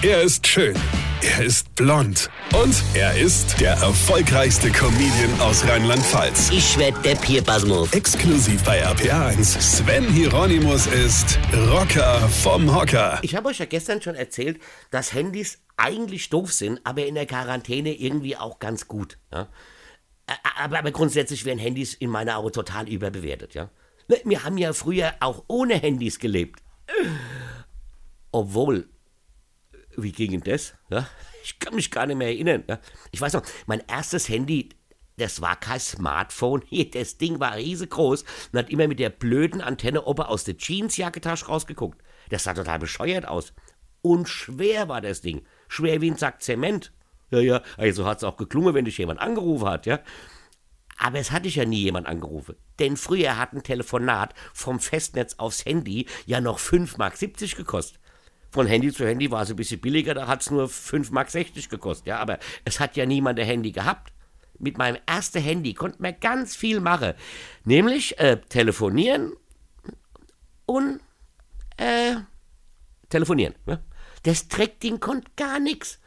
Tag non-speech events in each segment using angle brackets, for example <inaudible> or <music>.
Er ist schön. Er ist blond. Und er ist der erfolgreichste Comedian aus Rheinland-Pfalz. Ich werd der Pierpasmus. Exklusiv bei RPA1. Sven Hieronymus ist Rocker vom Hocker. Ich habe euch ja gestern schon erzählt, dass Handys eigentlich doof sind, aber in der Quarantäne irgendwie auch ganz gut. Ja? Aber, aber grundsätzlich werden Handys in meiner Augen total überbewertet. Ja? Ne, Wir haben ja früher auch ohne Handys gelebt. Obwohl, wie ging denn das? Ja? Ich kann mich gar nicht mehr erinnern. Ja? Ich weiß noch, mein erstes Handy, das war kein Smartphone. <laughs> Das Ding war riesengroß und hat immer mit der blöden Antenne oben aus der Jeansjacketasche rausgeguckt. Das sah total bescheuert aus. Und schwer war das Ding. Schwer wie ein Sack Zement. Ja, ja, also hat es auch geklungen, wenn dich jemand angerufen hat, ja. Aber es hatte ich ja nie jemand angerufen. Denn früher hat ein Telefonat vom Festnetz aufs Handy ja noch 5,70 Mark gekostet. Von Handy zu Handy war es ein bisschen billiger, da hat es nur 5,60 Mark gekostet. Ja, aber es hat ja niemand ein Handy gehabt. Mit meinem ersten Handy konnte man ganz viel machen. Nämlich äh, telefonieren und äh, telefonieren. Ja? Das Dreckding konnte gar nichts.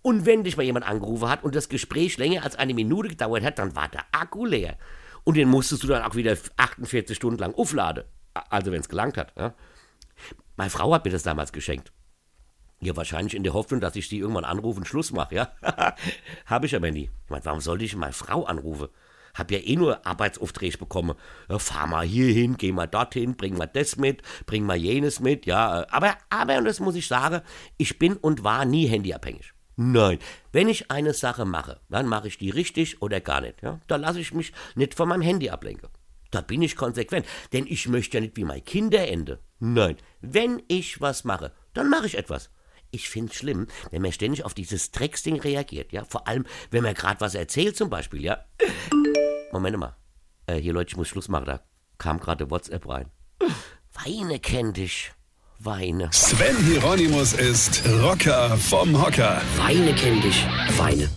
Und wenn dich mal jemand angerufen hat und das Gespräch länger als eine Minute gedauert hat, dann war der Akku leer. Und den musstest du dann auch wieder 48 Stunden lang aufladen. Also wenn es gelangt hat. Ja? Meine Frau hat mir das damals geschenkt. Ja, wahrscheinlich in der Hoffnung, dass ich die irgendwann anrufe und Schluss mache, ja. <laughs> Habe ich aber nie. Ich meine, warum sollte ich meine Frau anrufen? Hab ja eh nur Arbeitsaufträge bekommen. Ja, fahr mal hier hin, geh mal dorthin, bring mal das mit, bring mal jenes mit, ja. Aber, aber, und das muss ich sagen, ich bin und war nie handyabhängig. Nein, wenn ich eine Sache mache, dann mache ich die richtig oder gar nicht. Ja? Da lasse ich mich nicht von meinem Handy ablenken. Da bin ich konsequent, denn ich möchte ja nicht wie mein Kinder ende. Nein, wenn ich was mache, dann mache ich etwas. Ich find's schlimm, wenn man ständig auf dieses Drecksding reagiert, ja. Vor allem, wenn man gerade was erzählt, zum Beispiel, ja. Moment mal. Äh, hier, Leute, ich muss Schluss machen, da kam gerade WhatsApp rein. Weine kenn dich. Weine. Sven Hieronymus ist Rocker vom Hocker. Weine kenn dich. Weine.